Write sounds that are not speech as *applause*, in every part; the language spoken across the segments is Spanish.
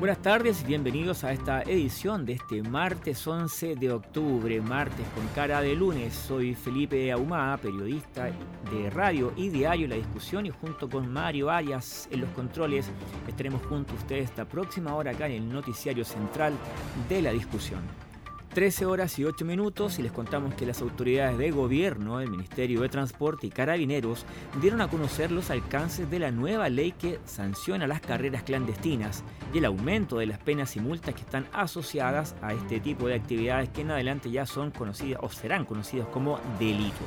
Buenas tardes y bienvenidos a esta edición de este martes 11 de octubre, martes con cara de lunes. Soy Felipe Ahumada, periodista de radio y diario La Discusión y junto con Mario Arias en los controles estaremos junto a ustedes esta próxima hora acá en el noticiario central de La Discusión. 13 horas y 8 minutos y les contamos que las autoridades de gobierno, el Ministerio de Transporte y Carabineros dieron a conocer los alcances de la nueva ley que sanciona las carreras clandestinas y el aumento de las penas y multas que están asociadas a este tipo de actividades que en adelante ya son conocidas o serán conocidas como delitos.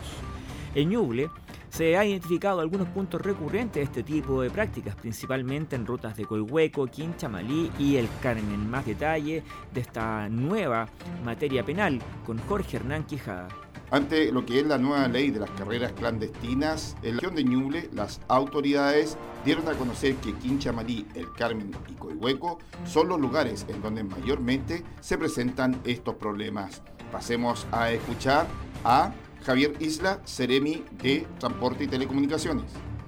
En Ñuble se han identificado algunos puntos recurrentes de este tipo de prácticas, principalmente en rutas de Coihueco, Quinchamalí y El Carmen. Más detalle de esta nueva materia penal con Jorge Hernán Quijada. Ante lo que es la nueva ley de las carreras clandestinas, en la región de Ñuble, las autoridades dieron a conocer que Quinchamalí, El Carmen y Coihueco son los lugares en donde mayormente se presentan estos problemas. Pasemos a escuchar a Javier Isla, Ceremi de Transporte y Telecomunicaciones.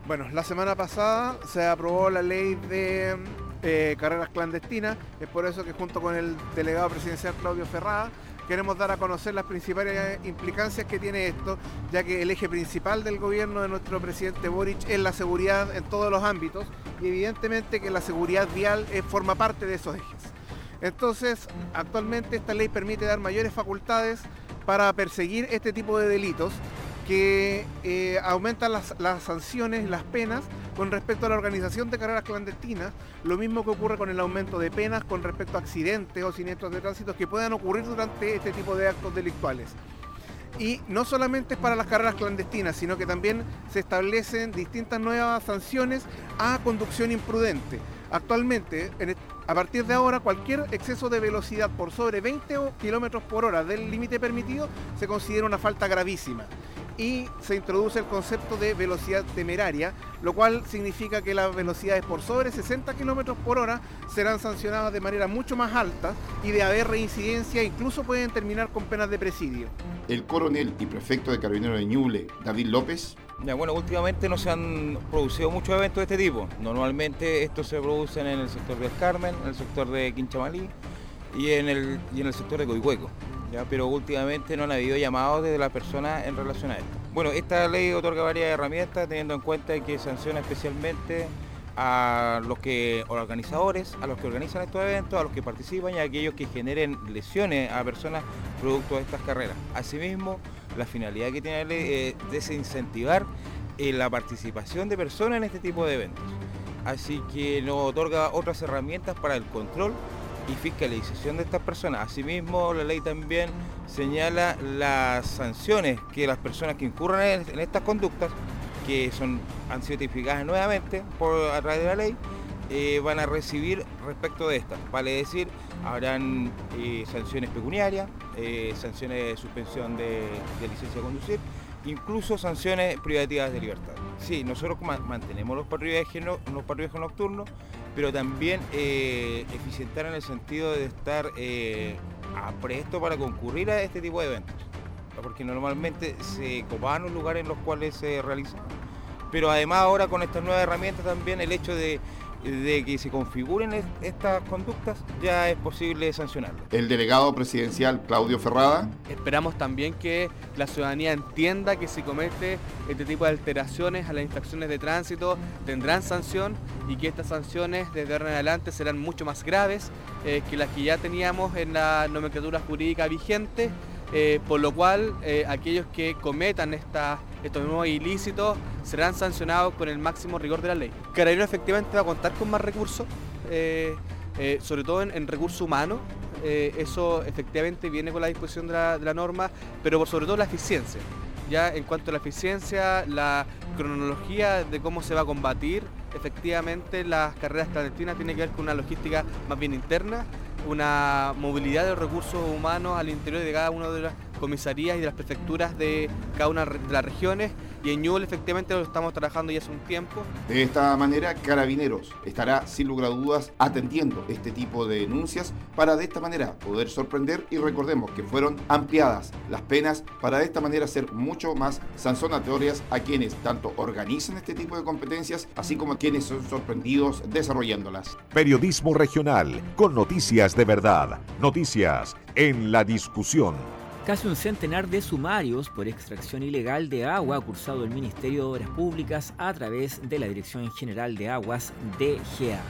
Bueno, la semana pasada se aprobó la ley de eh, carreras clandestinas, es por eso que junto con el delegado presidencial Claudio Ferrada queremos dar a conocer las principales implicancias que tiene esto, ya que el eje principal del gobierno de nuestro presidente Boric es la seguridad en todos los ámbitos y evidentemente que la seguridad vial forma parte de esos ejes. Entonces, actualmente esta ley permite dar mayores facultades para perseguir este tipo de delitos que eh, aumentan las, las, sanciones, las penas con respecto a la organización de carreras clandestinas, lo mismo que ocurre con el aumento de penas con respecto a accidentes o siniestros de tránsito que puedan ocurrir durante este tipo de actos delictuales. Y no solamente es para las carreras clandestinas, sino que también se establecen distintas nuevas sanciones a conducción imprudente. Actualmente, a partir de ahora, cualquier exceso de velocidad por sobre 20 km por hora del límite permitido se considera una falta gravísima y se introduce el concepto de velocidad temeraria, lo cual significa que las velocidades por sobre 60 km por hora serán sancionadas de manera mucho más alta y de haber reincidencia incluso pueden terminar con penas de presidio. El coronel y prefecto de Carabineros de Ñuble, David López. Bueno, últimamente no se han producido muchos eventos de este tipo. Normalmente estos se producen en el sector del Carmen, en el sector de Quinchamalí y en el, y en el sector de Coihueco pero últimamente no han habido llamados de la persona en relación a esto. Bueno, esta ley otorga varias herramientas teniendo en cuenta que sanciona especialmente a los que organizadores, a los que organizan estos eventos, a los que participan y a aquellos que generen lesiones a personas producto de estas carreras. Asimismo, la finalidad que tiene es desincentivar eh, la participación de personas en este tipo de eventos. Así que nos otorga otras herramientas para el control y fiscalización de estas personas. Asimismo, la ley también señala las sanciones que las personas que incurran en, estas conductas, que son, han sido tipificadas nuevamente a través de la ley, eh, van a recibir respecto de estas. Vale decir, habrán eh, sanciones pecuniarias, eh, sanciones de suspensión de, licencia de conducir, incluso sanciones privativas de libertad. Sí, nosotros mantenemos los patrullajes, los nocturnos, pero también eficientar en el sentido de estar eh, a presto para concurrir a este tipo de eventos. Porque normalmente se copaban los lugares en los cuales se realizan. Pero además ahora con estas nuevas herramientas también el hecho de de que se configuren estas conductas, ya es posible sancionarlo. El delegado presidencial Claudio Ferrada. Esperamos también que la ciudadanía entienda que si comete este tipo de alteraciones a las infracciones de tránsito tendrán sanción y que estas sanciones desde ahora en adelante serán mucho más graves eh, que las que ya teníamos en la nomenclatura jurídica vigente. Eh, por lo cual eh, aquellos que cometan estos nuevos ilícitos serán sancionados con el máximo rigor de la ley. Carabinero efectivamente va a contar con más recursos, eh, sobre todo en, recursos humanos, eso efectivamente viene con la disposición de la, norma, pero por sobre todo la eficiencia. Ya en cuanto a la eficiencia, la cronología de cómo se va a combatir, efectivamente las carreras clandestinas tienen que ver con una logística más bien interna, una movilidad de recursos humanos al interior de cada una de, comisarías y de las prefecturas de cada una de las regiones y en Ñuble efectivamente lo estamos trabajando ya hace un tiempo. De esta manera, Carabineros estará sin lugar a dudas atendiendo este tipo de denuncias para de esta manera poder sorprender y recordemos que fueron ampliadas las penas para de esta manera ser mucho más sancionatorias a quienes tanto organizan este tipo de competencias así como a quienes son sorprendidos desarrollándolas. Periodismo regional con noticias de verdad, noticias en la discusión. Casi un centenar de sumarios por extracción ilegal de agua ha cursado el Ministerio de Obras Públicas a través de la Dirección General de Aguas DGA.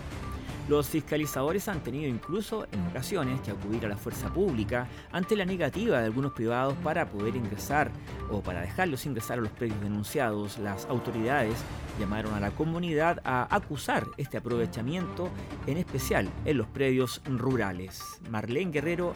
Los fiscalizadores han tenido incluso en ocasiones que acudir a la fuerza pública ante la negativa de algunos privados para poder ingresar o para dejarlos ingresar a los predios denunciados. Las autoridades llamaron a la comunidad a acusar este aprovechamiento, en especial en los predios rurales. Marlene Guerrero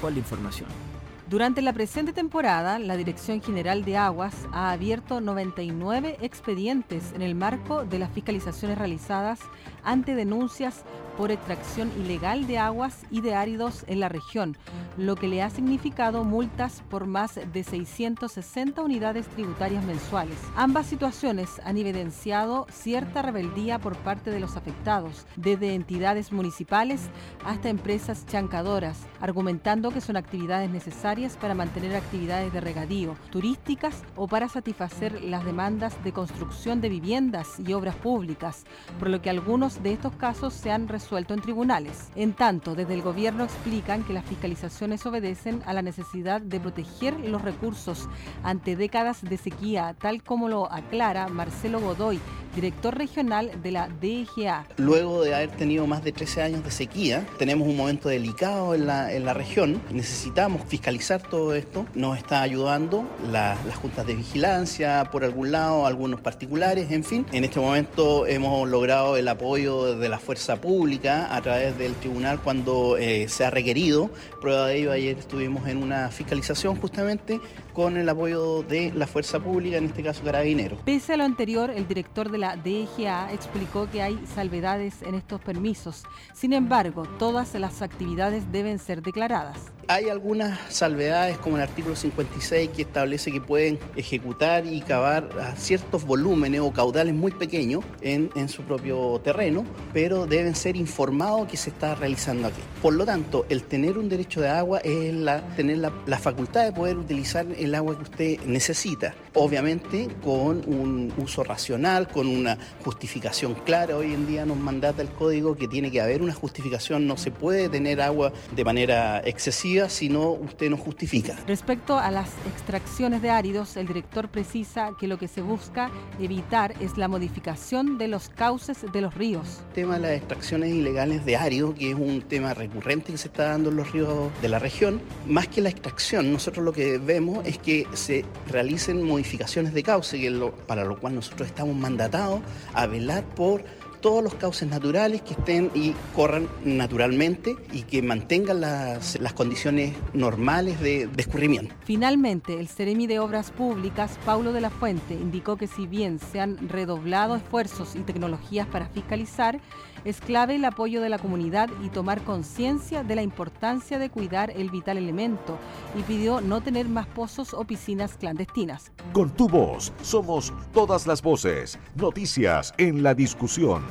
con la información. Durante la presente temporada, la Dirección General de Aguas ha abierto 99 expedientes en el marco de las fiscalizaciones realizadas ante denuncias por extracción ilegal de aguas y de áridos en la región, lo que le ha significado multas por más de 660 unidades tributarias mensuales. Ambas situaciones han evidenciado cierta rebeldía por parte de los afectados, desde entidades municipales hasta empresas chancadoras, argumentando que son actividades necesarias para mantener actividades de regadío, turísticas o para satisfacer las demandas de construcción de viviendas y obras públicas, por lo que algunos de estos casos se han resuelto en tribunales. En tanto, desde el gobierno explican que las fiscalizaciones obedecen a la necesidad de proteger los recursos ante décadas de sequía, tal como lo aclara Marcelo Godoy, director regional de la DGA. Luego de haber tenido más de 13 años de sequía, tenemos un momento delicado en la, en la región. Necesitamos fiscalizar todo esto. Nos está ayudando las juntas de vigilancia, por algún lado, algunos particulares, en fin. En este momento hemos logrado el apoyo de la fuerza pública a través del tribunal cuando eh, se ha requerido. Prueba de ello, ayer estuvimos en una fiscalización justamente con el apoyo de la fuerza pública, en este caso Carabineros. Pese a lo anterior, el director de la DGA explicó que hay salvedades en estos permisos. Sin embargo, todas las actividades deben ser declaradas. Hay algunas salvedades como el artículo 56 que establece que pueden ejecutar y cavar ciertos volúmenes o caudales muy pequeños en, su propio terreno, pero deben ser informados que se está realizando aquí. Por lo tanto, el tener un derecho de agua es tener la facultad de poder utilizar el agua que usted necesita. Obviamente con un uso racional, con una justificación clara. Hoy en día nos mandata el código que tiene que haber una justificación. No se puede tener agua de manera excesiva si no usted no justifica. Respecto a las extracciones de áridos, el director precisa que lo que se busca evitar es la modificación de los cauces de los ríos. El tema de las extracciones ilegales de áridos, que es un tema recurrente que se está dando en los ríos de la región, más que la extracción, nosotros lo que vemos es que se realicen modificaciones de cauce, que lo, para lo cual nosotros estamos mandatados a velar por todos los cauces naturales que estén y corran naturalmente y que mantengan las, las condiciones normales de, de, escurrimiento. Finalmente, el Ceremi de Obras Públicas, Paulo de la Fuente, indicó que si bien se han redoblado esfuerzos y tecnologías para fiscalizar, es clave el apoyo de la comunidad y tomar conciencia de la importancia de cuidar el vital elemento y pidió no tener más pozos o piscinas clandestinas. Con tu voz somos todas las voces, noticias en la discusión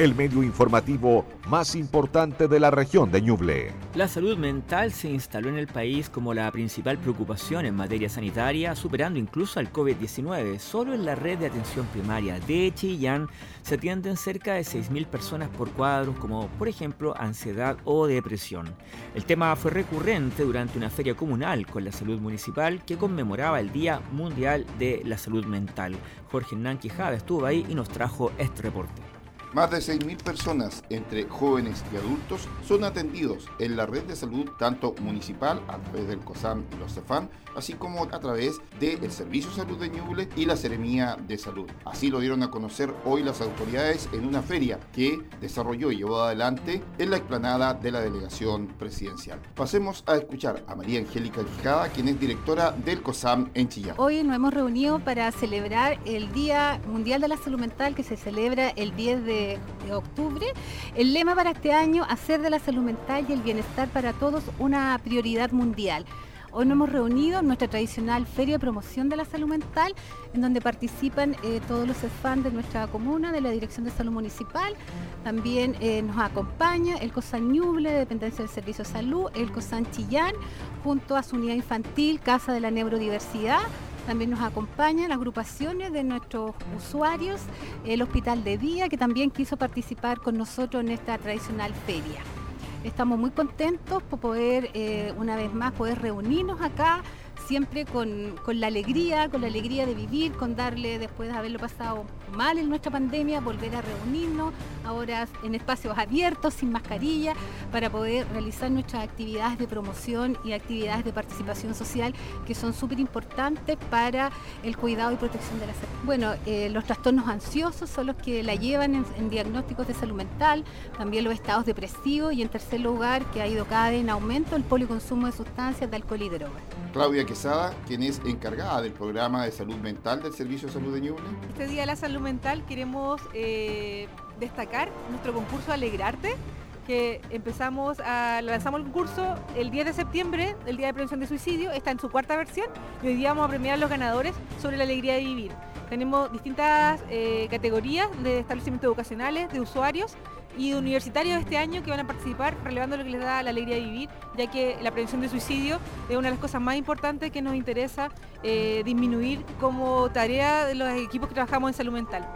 el medio informativo más importante de la región de Ñuble. La salud mental se instaló en el país como la principal preocupación en materia sanitaria, superando incluso al COVID-19. Solo en la red de atención primaria de Chillán se atienden cerca de 6.000 personas por cuadros como, por ejemplo, ansiedad o depresión. El tema fue recurrente durante una feria comunal con la salud municipal que conmemoraba el Día Mundial de la Salud Mental. Jorge Hernán Quijada estuvo ahí y nos trajo este reporte. Más de 6.000 personas, entre jóvenes y adultos, son atendidos en la red de salud tanto municipal a través del COSAM y los CEFAN, así como a través del Servicio de Salud de Ñuble y la Seremía de Salud. Así lo dieron a conocer hoy las autoridades en una feria que desarrolló y llevó adelante en la explanada de la delegación presidencial. Pasemos a escuchar a María Angélica Quijada, quien es directora del COSAM en Chillán. Hoy nos hemos reunido para celebrar el Día Mundial de la Salud Mental que se celebra el 10 de de octubre. El lema para este año, hacer de la salud mental y el bienestar para todos una prioridad mundial. Hoy nos hemos reunido en nuestra tradicional Feria de Promoción de la Salud Mental, en donde participan eh, todos los fans de nuestra comuna, de la Dirección de Salud Municipal. También eh, nos acompaña el COSAN Ñuble, Dependencia del Servicio de Salud, el COSAN Chillán, junto a su unidad infantil, Casa de la Neurodiversidad. También nos acompañan agrupaciones de nuestros usuarios, el Hospital de Día, que también quiso participar con nosotros en esta tradicional feria. Estamos muy contentos por poder, eh, una vez más, poder reunirnos acá, siempre con, la alegría, con la alegría de vivir, con darle, después de haberlo pasado mal en nuestra pandemia, volver a reunirnos, ahora en espacios abiertos, sin mascarilla, para poder realizar nuestras actividades de promoción y actividades de participación social que son súper importantes para el cuidado y protección de la salud. Bueno, eh, los trastornos ansiosos son los que la llevan en, diagnósticos de salud mental, también los estados depresivos y en tercer lugar, que ha ido cada vez en aumento, el policonsumo de sustancias de alcohol y drogas. Claudia Quesada, quien es encargada del programa de salud mental del Servicio de Salud de Ñuble. Este Día de la Salud Mental queremos eh, destacar nuestro concurso Alegrarte, que empezamos a, lanzamos el concurso el 10 de septiembre, el Día de Prevención de Suicidio, está en su cuarta versión y hoy día vamos a premiar a los ganadores sobre la alegría de vivir. Tenemos distintas eh, categorías de establecimientos educacionales, de usuarios y universitarios este año que van a participar relevando lo que les da la alegría de vivir, ya que la prevención de suicidio es una de las cosas más importantes que nos interesa eh, disminuir como tarea de los equipos que trabajamos en salud mental.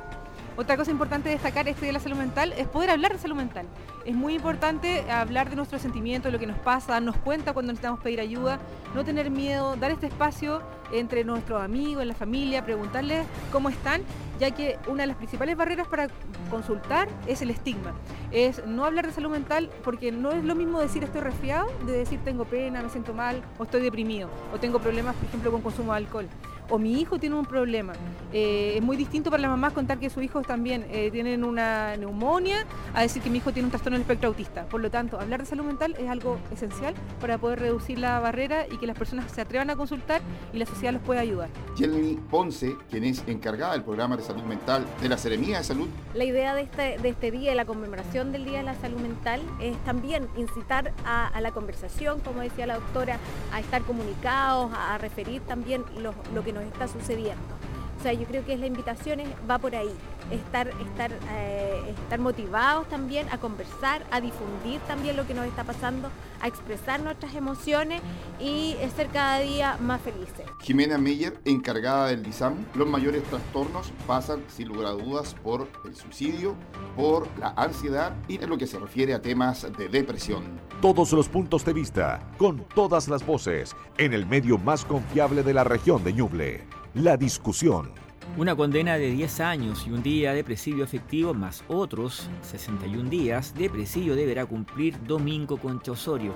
Otra cosa importante destacar este de la salud mental es poder hablar de salud mental. Es muy importante hablar de nuestros sentimientos, de lo que nos pasa, darnos cuenta cuando necesitamos pedir ayuda, no tener miedo, dar este espacio entre nuestros amigos, en la familia, preguntarles cómo están, ya que una de las principales barreras para consultar es el estigma. Es no hablar de salud mental porque no es lo mismo decir estoy resfriado de decir tengo pena, me siento mal o estoy deprimido o tengo problemas, por ejemplo, con consumo de alcohol o mi hijo tiene un problema. Eh, es muy distinto para las mamás contar que sus hijos también eh, tienen una neumonía a decir que mi hijo tiene un trastorno del espectro autista. Por lo tanto, hablar de salud mental es algo esencial para poder reducir la barrera y que las personas se atrevan a consultar y la sociedad los pueda ayudar. Jenny Ponce, quien es encargada del programa de salud mental de la Seremía de Salud. La idea de este, de este día, la conmemoración del Día de la Salud Mental, es también incitar a, la conversación, como decía la doctora, a estar comunicados, a, referir también lo que nos está sucediendo. O sea, yo creo que la invitación va por ahí, estar, estar, eh, estar motivados también a conversar, a difundir también lo que nos está pasando, a expresar nuestras emociones y ser cada día más felices. Jimena Meyer, encargada del DISAM, los mayores trastornos pasan sin lugar a dudas por el suicidio, por la ansiedad y en lo que se refiere a temas de depresión. Todos los puntos de vista, con todas las voces, en el medio más confiable de la región de Ñuble. La discusión. Una condena de 10 años y un día de presidio efectivo más otros 61 días de presidio deberá cumplir Domingo Concha Osorio,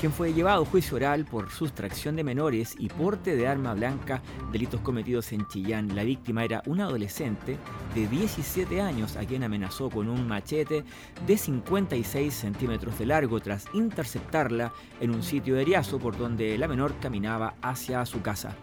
quien fue llevado a juicio oral por sustracción de menores y porte de arma blanca, delitos cometidos en Chillán. La víctima era un adolescente de 17 años a quien amenazó con un machete de 56 centímetros de largo tras interceptarla en un sitio de Eriazo por donde la menor caminaba hacia su casa.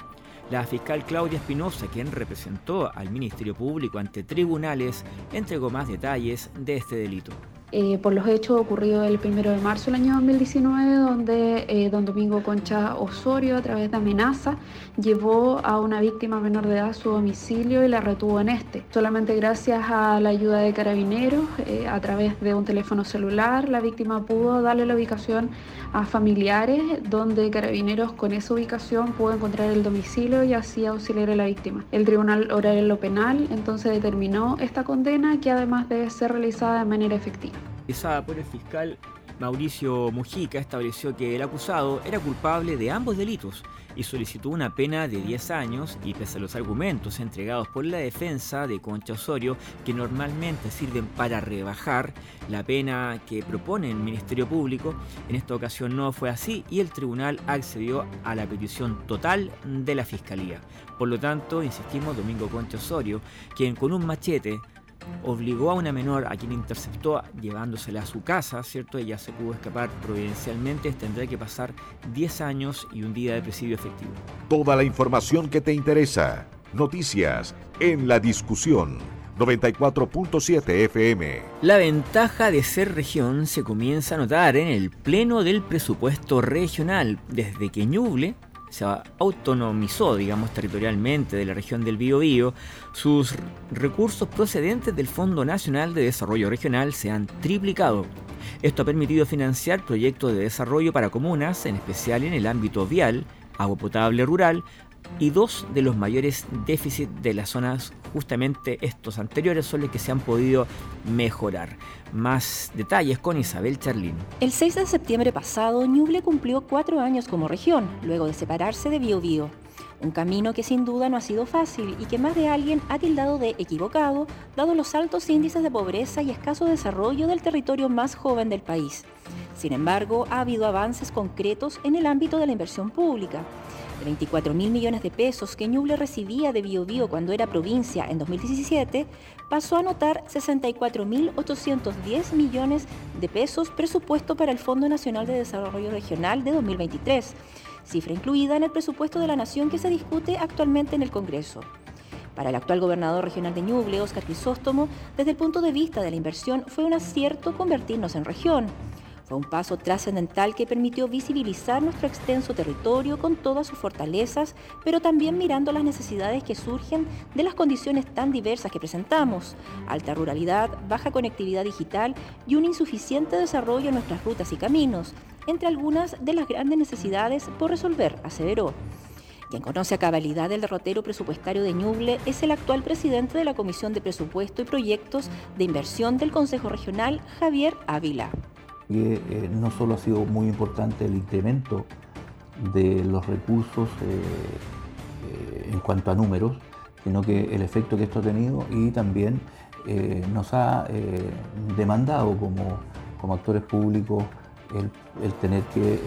La fiscal Claudia Espinosa, quien representó al Ministerio Público ante tribunales, entregó más detalles de este delito. Eh, por los hechos ocurridos el 1 de marzo del año 2019, donde eh, don Domingo Concha Osorio, a través de amenaza, llevó a una víctima menor de edad a su domicilio y la retuvo en este. Solamente gracias a la ayuda de carabineros, eh, a través de un teléfono celular, la víctima pudo darle la ubicación a familiares, donde carabineros con esa ubicación pudo encontrar el domicilio y así auxiliar a la víctima. El Tribunal Oral lo Penal entonces determinó esta condena que además debe ser realizada de manera efectiva por el fiscal Mauricio Mujica estableció que el acusado era culpable de ambos delitos y solicitó una pena de 10 años y pese a los argumentos entregados por la defensa de Concha Osorio que normalmente sirven para rebajar la pena que propone el Ministerio Público, en esta ocasión no fue así y el tribunal accedió a la petición total de la Fiscalía. Por lo tanto, insistimos, Domingo Concha Osorio, quien con un machete obligó a una menor a quien interceptó llevándosela a su casa, ¿cierto? Ella se pudo escapar providencialmente, tendrá que pasar 10 años y un día de presidio efectivo. Toda la información que te interesa. Noticias en la discusión. 94.7 FM. La ventaja de ser región se comienza a notar en el pleno del presupuesto regional, desde que Ñuble se autonomizó, digamos, territorialmente de la región del Biobío, sus recursos procedentes del Fondo Nacional de Desarrollo Regional se han triplicado. Esto ha permitido financiar proyectos de desarrollo para comunas, en especial en el ámbito vial, agua potable rural, y dos de los mayores déficits de las zonas, justamente estos anteriores, son los que se han podido mejorar. Más detalles con Isabel Charlín. El 6 de septiembre pasado, Ñuble cumplió cuatro años como región, luego de separarse de Biobío. Un camino que sin duda no ha sido fácil y que más de alguien ha tildado de equivocado, dado los altos índices de pobreza y escaso desarrollo del territorio más joven del país. Sin embargo, ha habido avances concretos en el ámbito de la inversión pública. De 24 mil millones de pesos que Ñuble recibía de Biobío cuando era provincia en 2017, pasó a anotar 64.810 millones de pesos presupuesto para el Fondo Nacional de Desarrollo Regional de 2023, cifra incluida en el presupuesto de la Nación que se discute actualmente en el Congreso. Para el actual gobernador regional de Ñuble, Óscar Crisóstomo, desde el punto de vista de la inversión fue un acierto convertirnos en región. Fue un paso trascendental que permitió visibilizar nuestro extenso territorio con todas sus fortalezas, pero también mirando las necesidades que surgen de las condiciones tan diversas que presentamos, alta ruralidad, baja conectividad digital y un insuficiente desarrollo en nuestras rutas y caminos, entre algunas de las grandes necesidades por resolver, aseveró. Quien conoce a cabalidad el derrotero presupuestario de Ñuble es el actual presidente de la Comisión de Presupuesto y Proyectos de Inversión del Consejo Regional, Javier Ávila eh, no solo ha sido muy importante el incremento de los recursos eh, eh, en cuanto a números, sino que el efecto que esto ha tenido y también nos ha demandado como, actores públicos el, tener que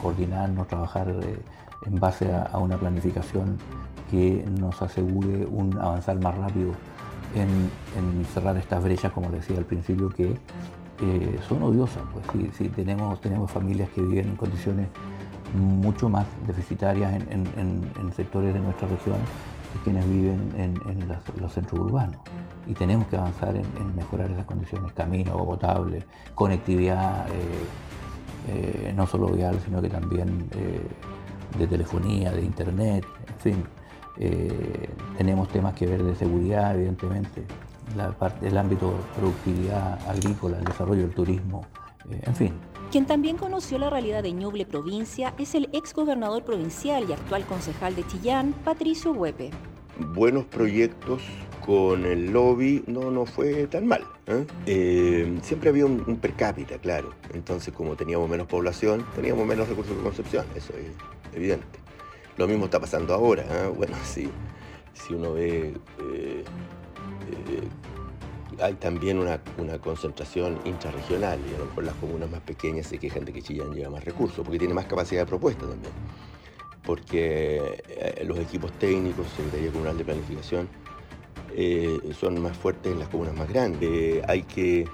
coordinarnos, trabajar en base a, una planificación que nos asegure un avanzar más rápido en, cerrar estas brechas, como decía al principio, que son odiosas. Pues sí, tenemos, tenemos familias que viven en condiciones mucho más deficitarias en, sectores de nuestra región que quienes viven en, los, centros urbanos. Y tenemos que avanzar en, mejorar esas condiciones, camino, agua potable, conectividad, eh, eh, no solo vial, sino que también eh, de telefonía, de internet, en fin. tenemos temas que ver de seguridad, evidentemente la parte, el ámbito de productividad agrícola, el desarrollo del turismo, eh, en fin. Quien también conoció la realidad de Ñuble provincia es el ex gobernador provincial y actual concejal de Chillán, Patricio Huepe. Buenos proyectos con el lobby no, no fue tan mal. ¿eh? Eh, siempre había un, per cápita, claro. Entonces, como teníamos menos población, teníamos menos recursos de concepción, eso es evidente. Lo mismo está pasando ahora. Bueno, *laughs* si, si uno ve eh, hay también una, concentración intrarregional y a lo mejor las comunas más pequeñas se quejan de que Chillán lleva más recursos porque tiene más capacidad de propuesta también. Porque eh, los equipos técnicos, Secretaría Comunal de Planificación, eh, son más fuertes en las comunas más grandes. hay que,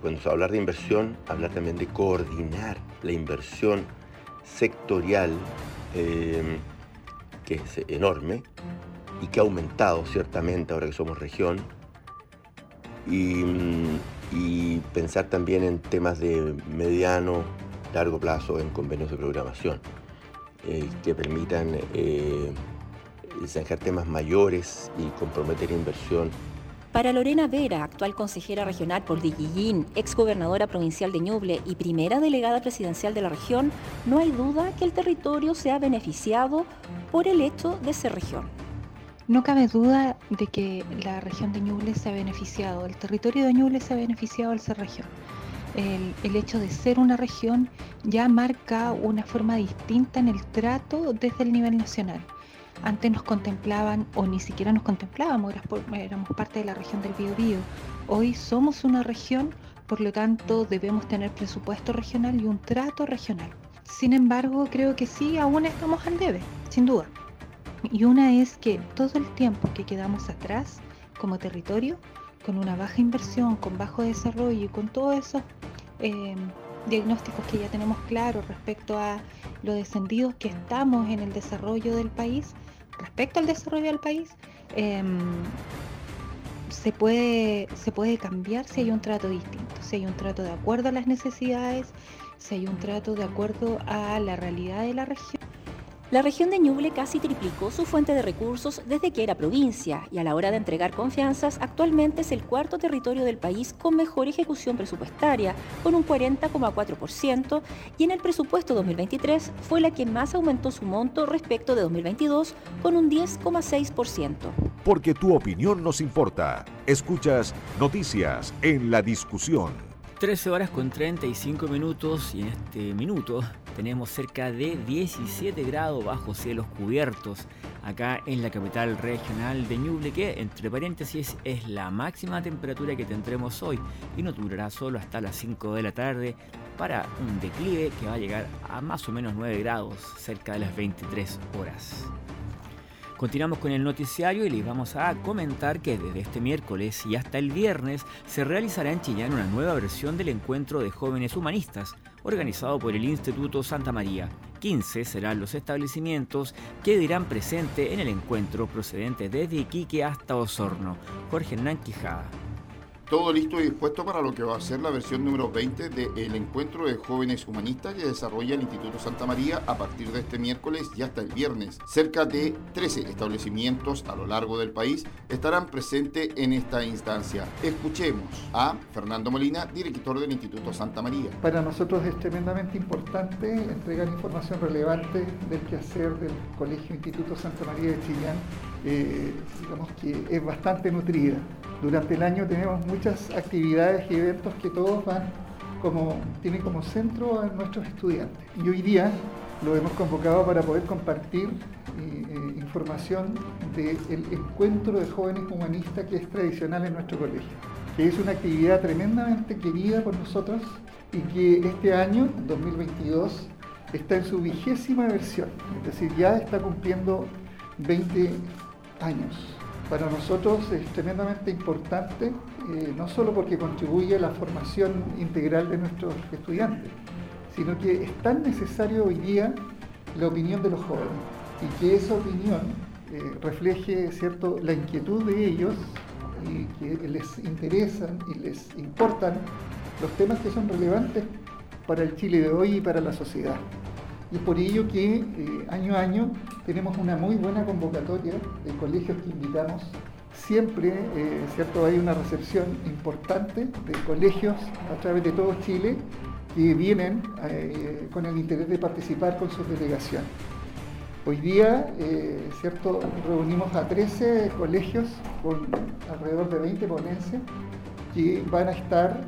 cuando se hablar de inversión, hablar también de coordinar la inversión sectorial, que es enorme, y que ha aumentado ciertamente ahora que somos región. Y, pensar también en temas de mediano, largo plazo, en convenios de programación, eh, que permitan eh, zanjar temas mayores y comprometer inversión para Lorena Vera, actual consejera regional por Digillín, ex gobernadora provincial de Ñuble y primera delegada presidencial de la región, no hay duda que el territorio se ha beneficiado por el hecho de ser región. No cabe duda de que la región de Ñuble se ha beneficiado, el territorio de Ñuble se ha beneficiado al ser región. El, hecho de ser una región ya marca una forma distinta en el trato desde el nivel nacional. Antes nos contemplaban o ni siquiera nos contemplábamos, éramos parte de la región del Biobío. Hoy somos una región, por lo tanto debemos tener presupuesto regional y un trato regional. Sin embargo, creo que sí, aún estamos al debe, sin duda. Y una es que todo el tiempo que quedamos atrás como territorio, con una baja inversión, con bajo desarrollo y con todos esos em, diagnósticos que ya tenemos claros respecto a lo descendidos que estamos en el desarrollo del país, respecto al desarrollo del país, em, se, puede, se puede cambiar si hay un trato distinto, si hay un trato de acuerdo a las necesidades, si hay un trato de acuerdo a la realidad de la región La región de Ñuble casi triplicó su fuente de recursos desde que era provincia y a la hora de entregar confianzas actualmente es el cuarto territorio del país con mejor ejecución presupuestaria, con un 40,4% y en el presupuesto 2023 fue la que más aumentó su monto respecto de 2022 con un 10,6%. Porque tu opinión nos importa. Escuchas noticias en la discusión. 13 horas con 35 minutos y en este minuto tenemos cerca de 17 grados bajo cielos cubiertos acá en la capital regional de Ñuble que entre paréntesis es la máxima temperatura que tendremos hoy y no durará solo hasta las 5 de la tarde para un declive que va a llegar a más o menos 9 grados cerca de las 23 horas. Continuamos con el noticiario y les vamos a comentar que desde este miércoles y hasta el viernes se realizará en Chillán una nueva versión del encuentro de jóvenes humanistas organizado por el Instituto Santa María. 15 serán los establecimientos que dirán presente en el encuentro procedente desde Iquique hasta Osorno. Jorge Hernán Quijada. Todo listo y dispuesto para lo que va a ser la versión número 20 del encuentro de jóvenes humanistas que desarrolla el Instituto Santa María a partir de este miércoles y hasta el viernes. Cerca de 13 establecimientos a lo largo del país estarán presentes en esta instancia. Escuchemos a Fernando Molina, director del Instituto Santa María. Para nosotros es tremendamente importante entregar información relevante del quehacer del Colegio Instituto Santa María de Chillán, eh, digamos que es bastante nutrida. Durante el año tenemos muchas actividades y eventos que todos van como, tienen como centro a nuestros estudiantes. Y hoy día lo hemos convocado para poder compartir eh, eh, información del encuentro de jóvenes humanistas que es tradicional en nuestro colegio, que es una actividad tremendamente querida por nosotros y que este año, 2022, está en su vigésima versión, es decir, ya está cumpliendo 20 años para nosotros es tremendamente importante, eh, no solo porque contribuye a la formación integral de nuestros estudiantes, sino que es tan necesario hoy día la opinión de los jóvenes y que esa opinión eh, refleje cierto, la inquietud de ellos y que les interesan y les importan los temas que son relevantes para el Chile de hoy y para la sociedad y por ello que eh, año a año tenemos una muy buena convocatoria de colegios que invitamos. Siempre, eh, ¿cierto? Hay una recepción importante de colegios a través de todo Chile que vienen eh, con el interés de participar con sus delegaciones. Hoy día, ¿cierto? Reunimos a 13 colegios con alrededor de 20 ponencias que van a estar,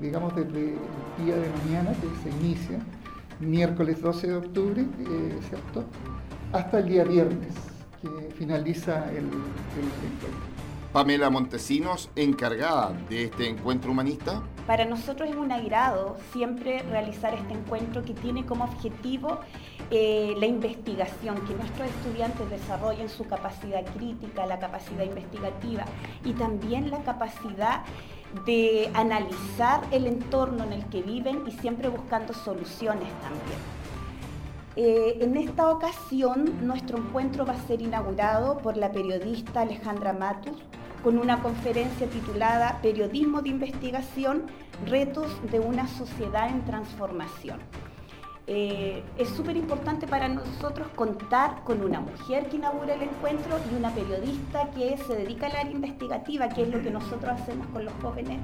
digamos, desde el día de mañana que se inicia miércoles 12 de octubre, eh, ¿cierto? Hasta el día viernes, que finaliza el, encuentro. Pamela Montesinos, encargada de este encuentro humanista. Para nosotros es un agrado siempre realizar este encuentro que tiene como objetivo eh, la investigación, que nuestros estudiantes desarrollen su capacidad crítica, la capacidad investigativa y también la capacidad de analizar el entorno en el que viven y siempre buscando soluciones también. Eh, en esta ocasión, nuestro encuentro va a ser inaugurado por la periodista Alejandra Matus con una conferencia titulada Periodismo de Investigación, Retos de una Sociedad en Transformación. Eh, es súper importante para nosotros contar con una mujer que inaugura el encuentro y una periodista que se dedica al área investigativa, que es lo que nosotros hacemos con los jóvenes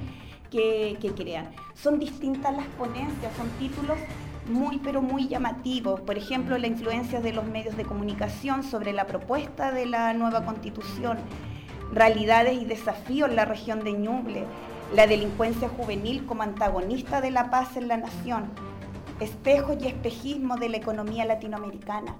que, que crean. Son distintas las ponencias, son títulos muy pero muy llamativos. Por ejemplo, la influencia de los medios de comunicación sobre la propuesta de la nueva constitución, realidades y desafíos en la región de Ñuble, la delincuencia juvenil como antagonista de la paz en la nación espejos y espejismo de la economía latinoamericana.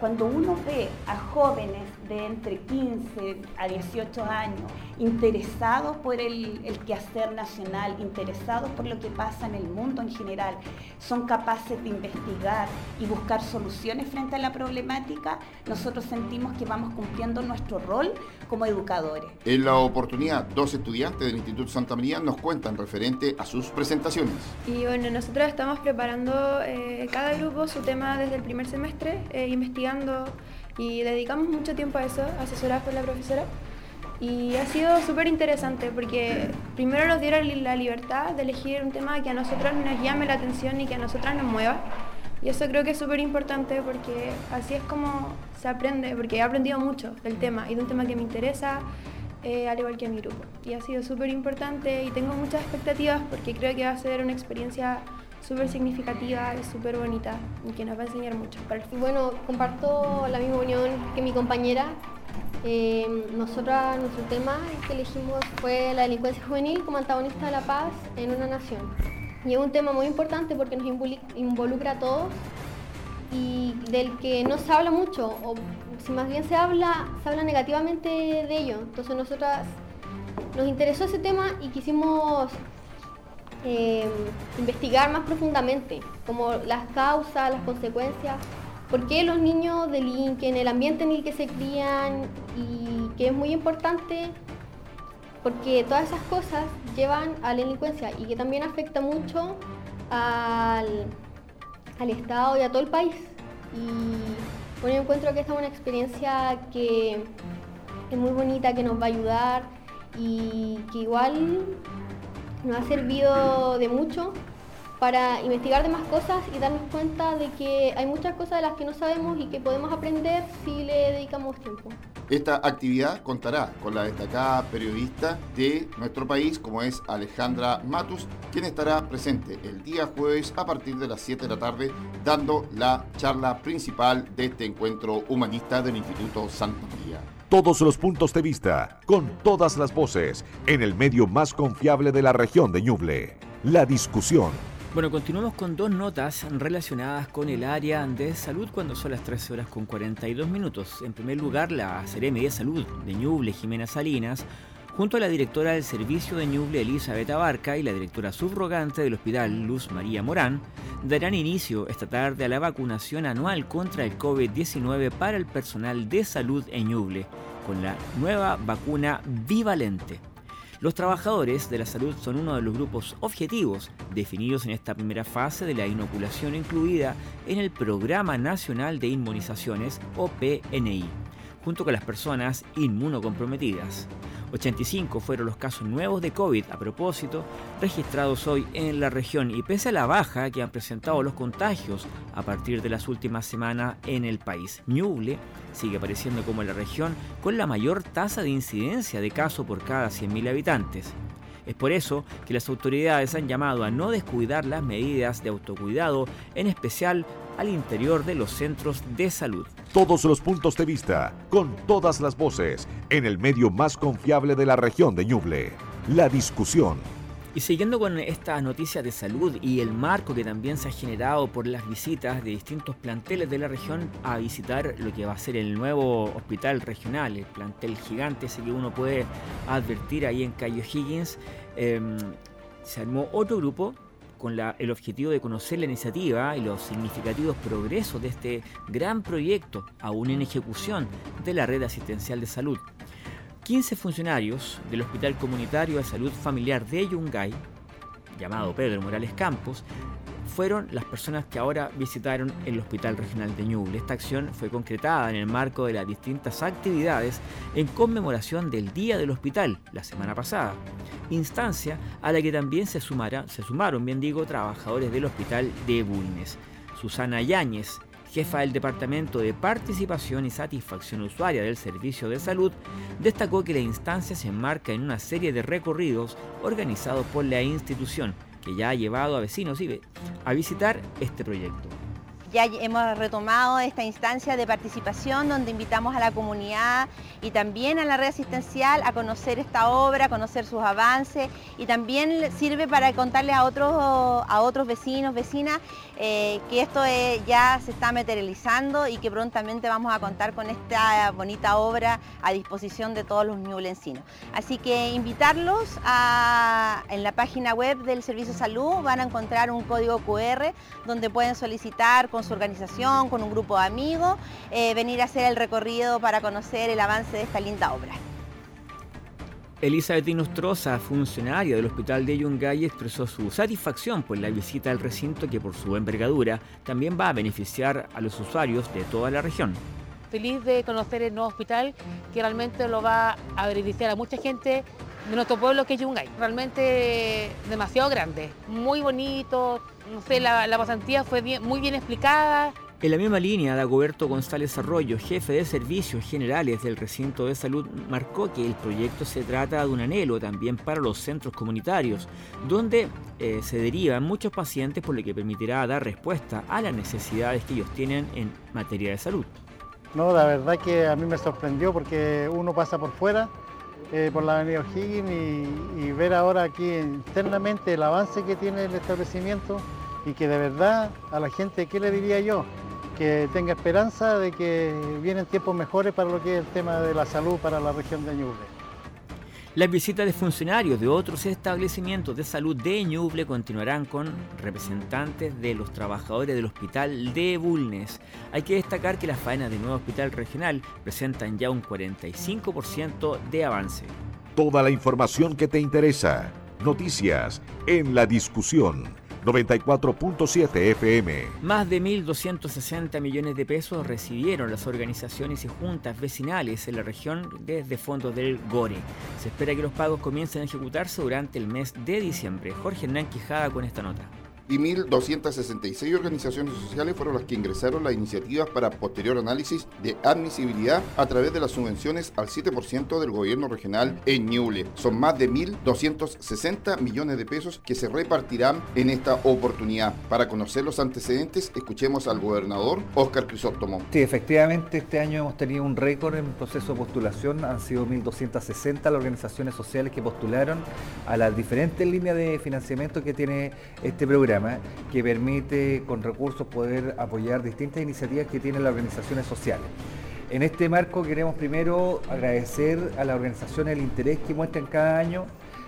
Cuando uno ve a jóvenes de entre 15 a 18 años interesados por el, quehacer nacional, interesados por lo que pasa en el mundo en general, son capaces de investigar y buscar soluciones frente a la problemática, nosotros sentimos que vamos cumpliendo nuestro rol como educadores. En la oportunidad, dos estudiantes del Instituto Santa María nos cuentan referente a sus presentaciones. Y bueno, nosotros estamos preparando eh, cada grupo su tema desde el primer semestre, eh, investigando y dedicamos mucho tiempo a eso, asesoradas por la profesora. Y ha sido súper interesante porque primero nos dieron la libertad de elegir un tema que a nosotros nos llame la atención y que a nosotras nos mueva. Y eso creo que es súper importante porque así es como se aprende, porque he aprendido mucho del tema y de un tema que me interesa, eh, al igual que mi grupo. Y ha sido súper importante y tengo muchas expectativas porque creo que va a ser una experiencia súper significativa y súper bonita y que nos va a enseñar mucho. Bueno, comparto la misma opinión que mi compañera. Eh, nosotras, nuestro tema que elegimos fue la delincuencia juvenil como antagonista de la paz en una nación. Y es un tema muy importante porque nos involucra a todos y del que no se habla mucho, o si más bien se habla, se habla negativamente de ello. Entonces nosotras nos interesó ese tema y quisimos eh, investigar más profundamente, como las causas, las consecuencias, por qué los niños delinquen, el ambiente en el que se crían y que es muy importante porque todas esas cosas llevan a la delincuencia y que también afecta mucho al, Estado y a todo el país. Y bueno, encuentro que esta es una experiencia que es muy bonita, que nos va a ayudar y que igual nos ha servido de mucho para investigar demás cosas y darnos cuenta de que hay muchas cosas de las que no sabemos y que podemos aprender si le dedicamos tiempo. Esta actividad contará con la destacada periodista de nuestro país, como es Alejandra Matus, quien estará presente el día jueves a partir de las 7 de la tarde, dando la charla principal de este encuentro humanista del Instituto Santa María. Todos los puntos de vista, con todas las voces, en el medio más confiable de la región de Ñuble. La discusión bueno, continuamos con dos notas relacionadas con el área de salud cuando son las 13 horas con 42 minutos. En primer lugar, la Seremi de Salud de Ñuble, Jimena Salinas, junto a la directora del servicio de Ñuble, Elizabeth Abarca, y la directora subrogante del hospital, Luz María Morán, darán inicio esta tarde a la vacunación anual contra el COVID-19 para el personal de salud en Ñuble, con la nueva vacuna bivalente. Los trabajadores de la salud son uno de los grupos objetivos definidos en esta primera fase de la inoculación incluida en el Programa Nacional de Inmunizaciones o PNI, junto con las personas inmunocomprometidas. 85 fueron los casos nuevos de COVID a propósito registrados hoy en la región y pese a la baja que han presentado los contagios a partir de las últimas semanas en el país. Ñuble sigue apareciendo como la región con la mayor tasa de incidencia de casos por cada 100.000 habitantes. Es por eso que las autoridades han llamado a no descuidar las medidas de autocuidado, en especial al interior de los centros de salud. Todos los puntos de vista, con todas las voces, en el medio más confiable de la región de Ñuble. La discusión. Y siguiendo con estas noticias de salud y el marco que también se ha generado por las visitas de distintos planteles de la región a visitar lo que va a ser el nuevo hospital regional, el plantel gigante ese que uno puede advertir ahí en Cayo Higgins, em, se armó otro grupo con el objetivo de conocer la iniciativa y los significativos progresos de este gran proyecto aún en ejecución de la red asistencial de salud. 15 funcionarios del Hospital Comunitario de Salud Familiar de Yungay, llamado Pedro Morales Campos, fueron las personas que ahora visitaron el Hospital Regional de Ñuble. Esta acción fue concretada en el marco de las distintas actividades en conmemoración del Día del Hospital la semana pasada, instancia a la que también se, se sumaron, bien digo, trabajadores del Hospital de Bulnes. Susana Yáñez, jefa del Departamento de Participación y Satisfacción Usuaria del Servicio de Salud, destacó que la instancia se enmarca en una serie de recorridos organizados por la institución que ya ha llevado a vecinos a visitar este proyecto ya hemos retomado esta instancia de participación donde invitamos a la comunidad y también a la red asistencial a conocer esta obra, a conocer sus avances y también sirve para contarles a otros, a otros vecinos, vecinas, eh, que esto ya se está materializando y que prontamente vamos a contar con esta bonita obra a disposición de todos los ñublencinos. Así que invitarlos a, en la página web del Servicio de Salud van a encontrar un código QR donde pueden solicitar con su organización, con un grupo de amigos, eh, venir a hacer el recorrido para conocer el avance de esta linda obra. Elizabeth Inostroza, funcionaria del Hospital de Yungay, expresó su satisfacción por la visita al recinto que por su envergadura también va a beneficiar a los usuarios de toda la región. Feliz de conocer el nuevo hospital que realmente lo va a beneficiar a mucha gente de nuestro pueblo que es Yungay. Realmente demasiado grande, muy bonito, no sé, la, pasantía fue muy bien explicada. En la misma línea, Dagoberto González Arroyo, jefe de servicios generales del recinto de salud, marcó que el proyecto se trata de un anhelo también para los centros comunitarios, donde eh, se derivan muchos pacientes por lo que permitirá dar respuesta a las necesidades que ellos tienen en materia de salud. No, la verdad que a mí me sorprendió porque uno pasa por fuera, eh, por la avenida O'Higgins y, y ver ahora aquí internamente el avance que tiene el establecimiento y que de verdad a la gente, ¿qué le diría yo? Que tenga esperanza de que vienen tiempos mejores para lo que es el tema de la salud para la región de Ñuble. Las visitas de funcionarios de otros establecimientos de salud de Ñuble continuarán con representantes de los trabajadores del hospital de Bulnes. Hay que destacar que las faenas del nuevo hospital regional presentan ya un 45% de avance. Toda la información que te interesa. Noticias en la discusión 94.7 FM. Más de 1.260 millones de pesos recibieron las organizaciones y juntas vecinales en la región desde fondos del GORE. Se espera que los pagos comiencen a ejecutarse durante el mes de diciembre. Jorge Hernán Quijada con esta nota y 1.266 organizaciones sociales fueron las que ingresaron las iniciativas para posterior análisis de admisibilidad a través de las subvenciones al 7% del gobierno regional en Ñuble. Son más de 1.260 millones de pesos que se repartirán en esta oportunidad. Para conocer los antecedentes, escuchemos al gobernador Óscar Crisóstomo. Sí, efectivamente, este año hemos tenido un récord en proceso de postulación. Han sido 1.260 las organizaciones sociales que postularon a las diferentes líneas de financiamiento que tiene este programa que permite con recursos poder apoyar distintas iniciativas que tienen las organizaciones sociales. En este marco queremos primero agradecer a las organizaciones el interés que muestran cada año.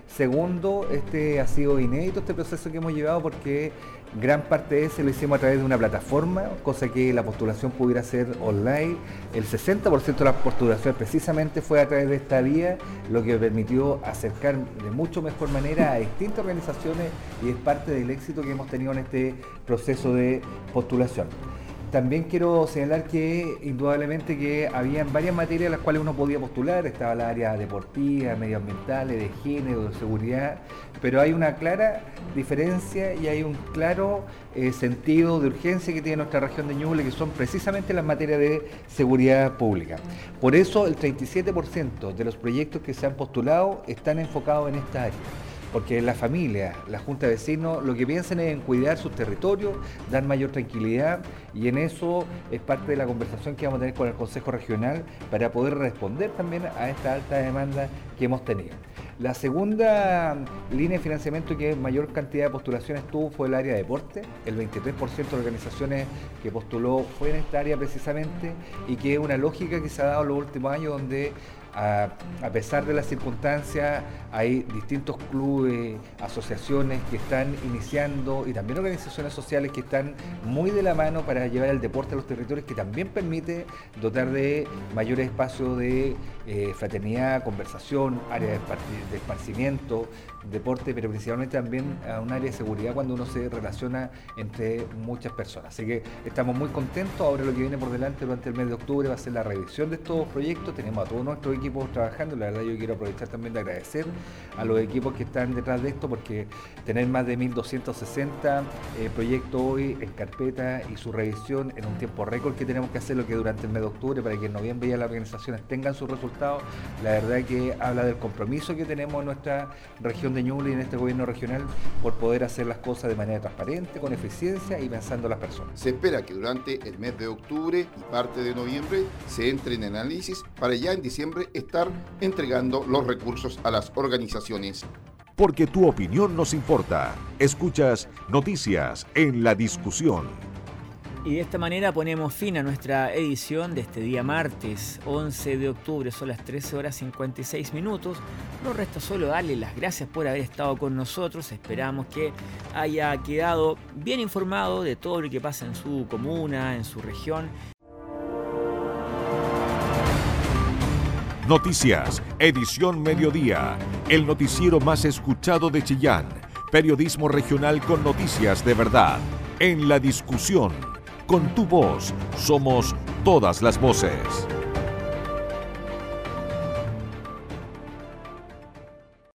Segundo, este ha sido inédito este proceso que hemos llevado porque Gran parte de ese lo hicimos a través de una plataforma, cosa que la postulación pudiera ser online. El 60% de la postulación precisamente fue a través de esta vía, lo que permitió acercar de mucho mejor manera a distintas organizaciones y es parte del éxito que hemos tenido en este proceso de postulación. También quiero señalar que indudablemente que habían varias materias en las cuales uno podía postular, estaba la área deportiva, medioambientales, de género, de seguridad, pero hay una clara diferencia y hay un claro eh, sentido de urgencia que tiene nuestra región de Ñuble, que son precisamente las materias de seguridad pública. Por eso el 37% de los proyectos que se han postulado están enfocados en esta área porque la familia, la Junta de Vecinos, lo que piensan es en cuidar sus territorios, dar mayor tranquilidad y en eso es parte de la conversación que vamos a tener con el Consejo Regional para poder responder también a esta alta demanda que hemos tenido. La segunda línea de financiamiento que mayor cantidad de postulaciones tuvo fue el área de deporte. El 23% de organizaciones que postuló fue en esta área precisamente y que es una lógica que se ha dado en los últimos años donde a, pesar de las circunstancias, hay distintos clubes, asociaciones que están iniciando y también organizaciones sociales que están muy de la mano para llevar el deporte a los territorios, que también permite dotar de mayores espacios de eh, fraternidad, conversación, área de esparcimiento, deporte, pero principalmente también a un área de seguridad cuando uno se relaciona entre muchas personas. Así que estamos muy contentos. Ahora lo que viene por delante durante el mes de octubre va a ser la revisión de estos proyectos. Tenemos a todos nuestros equipos trabajando. La verdad yo quiero aprovechar también de agradecer a los equipos que están detrás de esto porque tener más de 1.260 eh, proyectos hoy en carpeta y su revisión en un tiempo récord que tenemos que hacerlo que durante el mes de octubre para que en noviembre ya las organizaciones tengan sus resultados. La verdad que habla del compromiso que tenemos en nuestra región de Ñuble y en este gobierno regional por poder hacer las cosas de manera transparente, con eficiencia y pensando en las personas. Se espera que durante el mes de octubre y parte de noviembre se entre en análisis para ya en diciembre estar entregando los recursos a las organizaciones. Porque tu opinión nos importa. Escuchas noticias en la discusión. Y de esta manera ponemos fin a nuestra edición de este día martes 11 de octubre. Son las 13 horas 56 minutos. Nos resta solo darle las gracias por haber estado con nosotros. Esperamos que haya quedado bien informado de todo lo que pasa en su comuna, en su región. Noticias, edición mediodía. El noticiero más escuchado de Chillán. Periodismo regional con noticias de verdad. En la discusión con tu voz somos todas las voces.